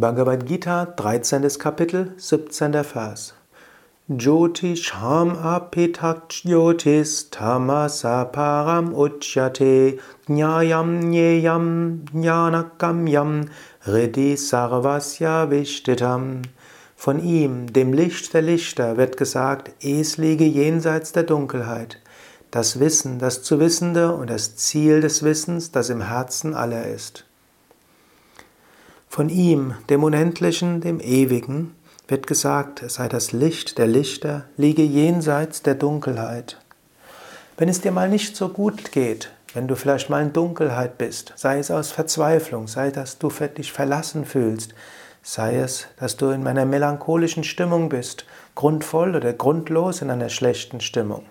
Bhagavad Gita, 13. Kapitel, 17. Vers. Jyotisham apitak jyotis tamasa param uchyate jnayam nyeyam jnanakamyam riddhi sarvasya vishtitam. Von ihm, dem Licht der Lichter, wird gesagt, es liege jenseits der Dunkelheit. Das Wissen, das zu Wissende und das Ziel des Wissens, das im Herzen aller ist. Von ihm, dem Unendlichen, dem Ewigen, wird gesagt, es sei das Licht der Lichter, liege jenseits der Dunkelheit. Wenn es dir mal nicht so gut geht, wenn du vielleicht mal in Dunkelheit bist, sei es aus Verzweiflung, sei es, dass du dich verlassen fühlst, sei es, dass du in einer melancholischen Stimmung bist, grundvoll oder grundlos in einer schlechten Stimmung,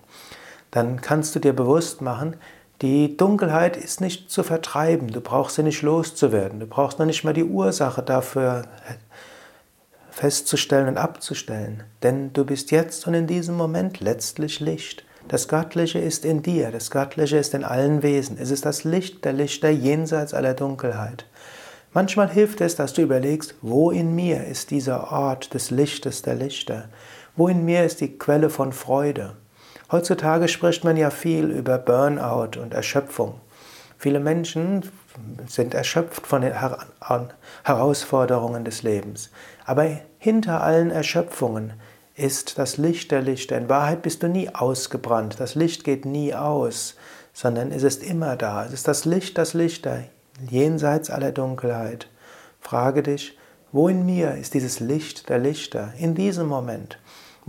dann kannst du dir bewusst machen, die Dunkelheit ist nicht zu vertreiben, du brauchst sie nicht loszuwerden, du brauchst noch nicht mal die Ursache dafür festzustellen und abzustellen, denn du bist jetzt und in diesem Moment letztlich Licht. Das Göttliche ist in dir, das Göttliche ist in allen Wesen, es ist das Licht der Lichter jenseits aller Dunkelheit. Manchmal hilft es, dass du überlegst, wo in mir ist dieser Ort des Lichtes der Lichter, wo in mir ist die Quelle von Freude. Heutzutage spricht man ja viel über Burnout und Erschöpfung. Viele Menschen sind erschöpft von den Herausforderungen des Lebens. Aber hinter allen Erschöpfungen ist das Licht der Lichter. In Wahrheit bist du nie ausgebrannt. Das Licht geht nie aus, sondern es ist immer da. Es ist das Licht, das Lichter, jenseits aller Dunkelheit. Frage dich, wo in mir ist dieses Licht der Lichter in diesem Moment?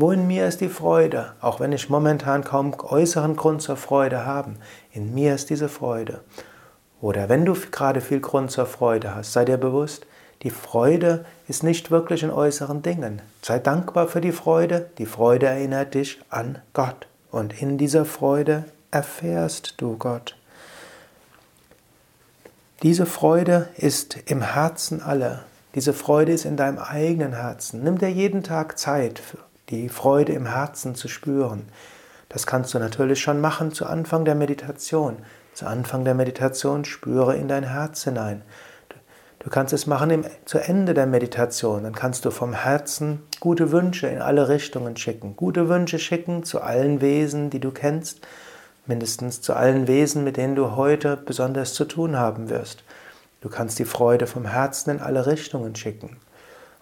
Wo in mir ist die Freude, auch wenn ich momentan kaum äußeren Grund zur Freude habe? In mir ist diese Freude. Oder wenn du gerade viel Grund zur Freude hast, sei dir bewusst, die Freude ist nicht wirklich in äußeren Dingen. Sei dankbar für die Freude. Die Freude erinnert dich an Gott. Und in dieser Freude erfährst du Gott. Diese Freude ist im Herzen aller. Diese Freude ist in deinem eigenen Herzen. Nimm dir jeden Tag Zeit die Freude im Herzen zu spüren. Das kannst du natürlich schon machen zu Anfang der Meditation. Zu Anfang der Meditation spüre in dein Herz hinein. Du kannst es machen im, zu Ende der Meditation. Dann kannst du vom Herzen gute Wünsche in alle Richtungen schicken. Gute Wünsche schicken zu allen Wesen, die du kennst. Mindestens zu allen Wesen, mit denen du heute besonders zu tun haben wirst. Du kannst die Freude vom Herzen in alle Richtungen schicken.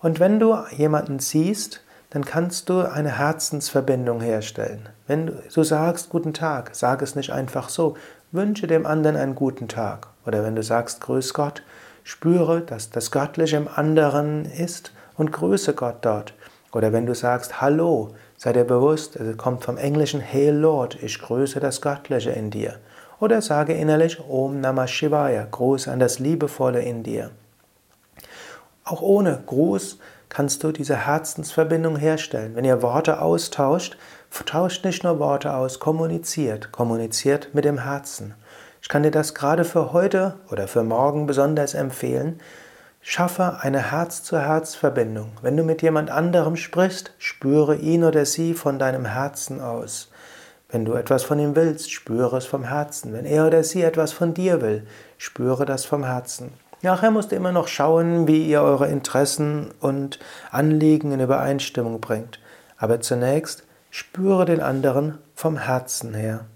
Und wenn du jemanden siehst, dann kannst du eine Herzensverbindung herstellen. Wenn du sagst guten Tag, sag es nicht einfach so, wünsche dem anderen einen guten Tag. Oder wenn du sagst Grüß Gott, spüre, dass das Göttliche im anderen ist und grüße Gott dort. Oder wenn du sagst Hallo, sei dir bewusst, es kommt vom Englischen Hail Lord, ich grüße das Göttliche in dir. Oder sage innerlich Om Namah Shivaya, Gruß an das Liebevolle in dir. Auch ohne Gruß kannst du diese Herzensverbindung herstellen. Wenn ihr Worte austauscht, tauscht nicht nur Worte aus, kommuniziert, kommuniziert mit dem Herzen. Ich kann dir das gerade für heute oder für morgen besonders empfehlen. Schaffe eine Herz-zu-Herz-Verbindung. Wenn du mit jemand anderem sprichst, spüre ihn oder sie von deinem Herzen aus. Wenn du etwas von ihm willst, spüre es vom Herzen. Wenn er oder sie etwas von dir will, spüre das vom Herzen. Nachher musst du immer noch schauen, wie ihr eure Interessen und Anliegen in Übereinstimmung bringt. Aber zunächst spüre den anderen vom Herzen her.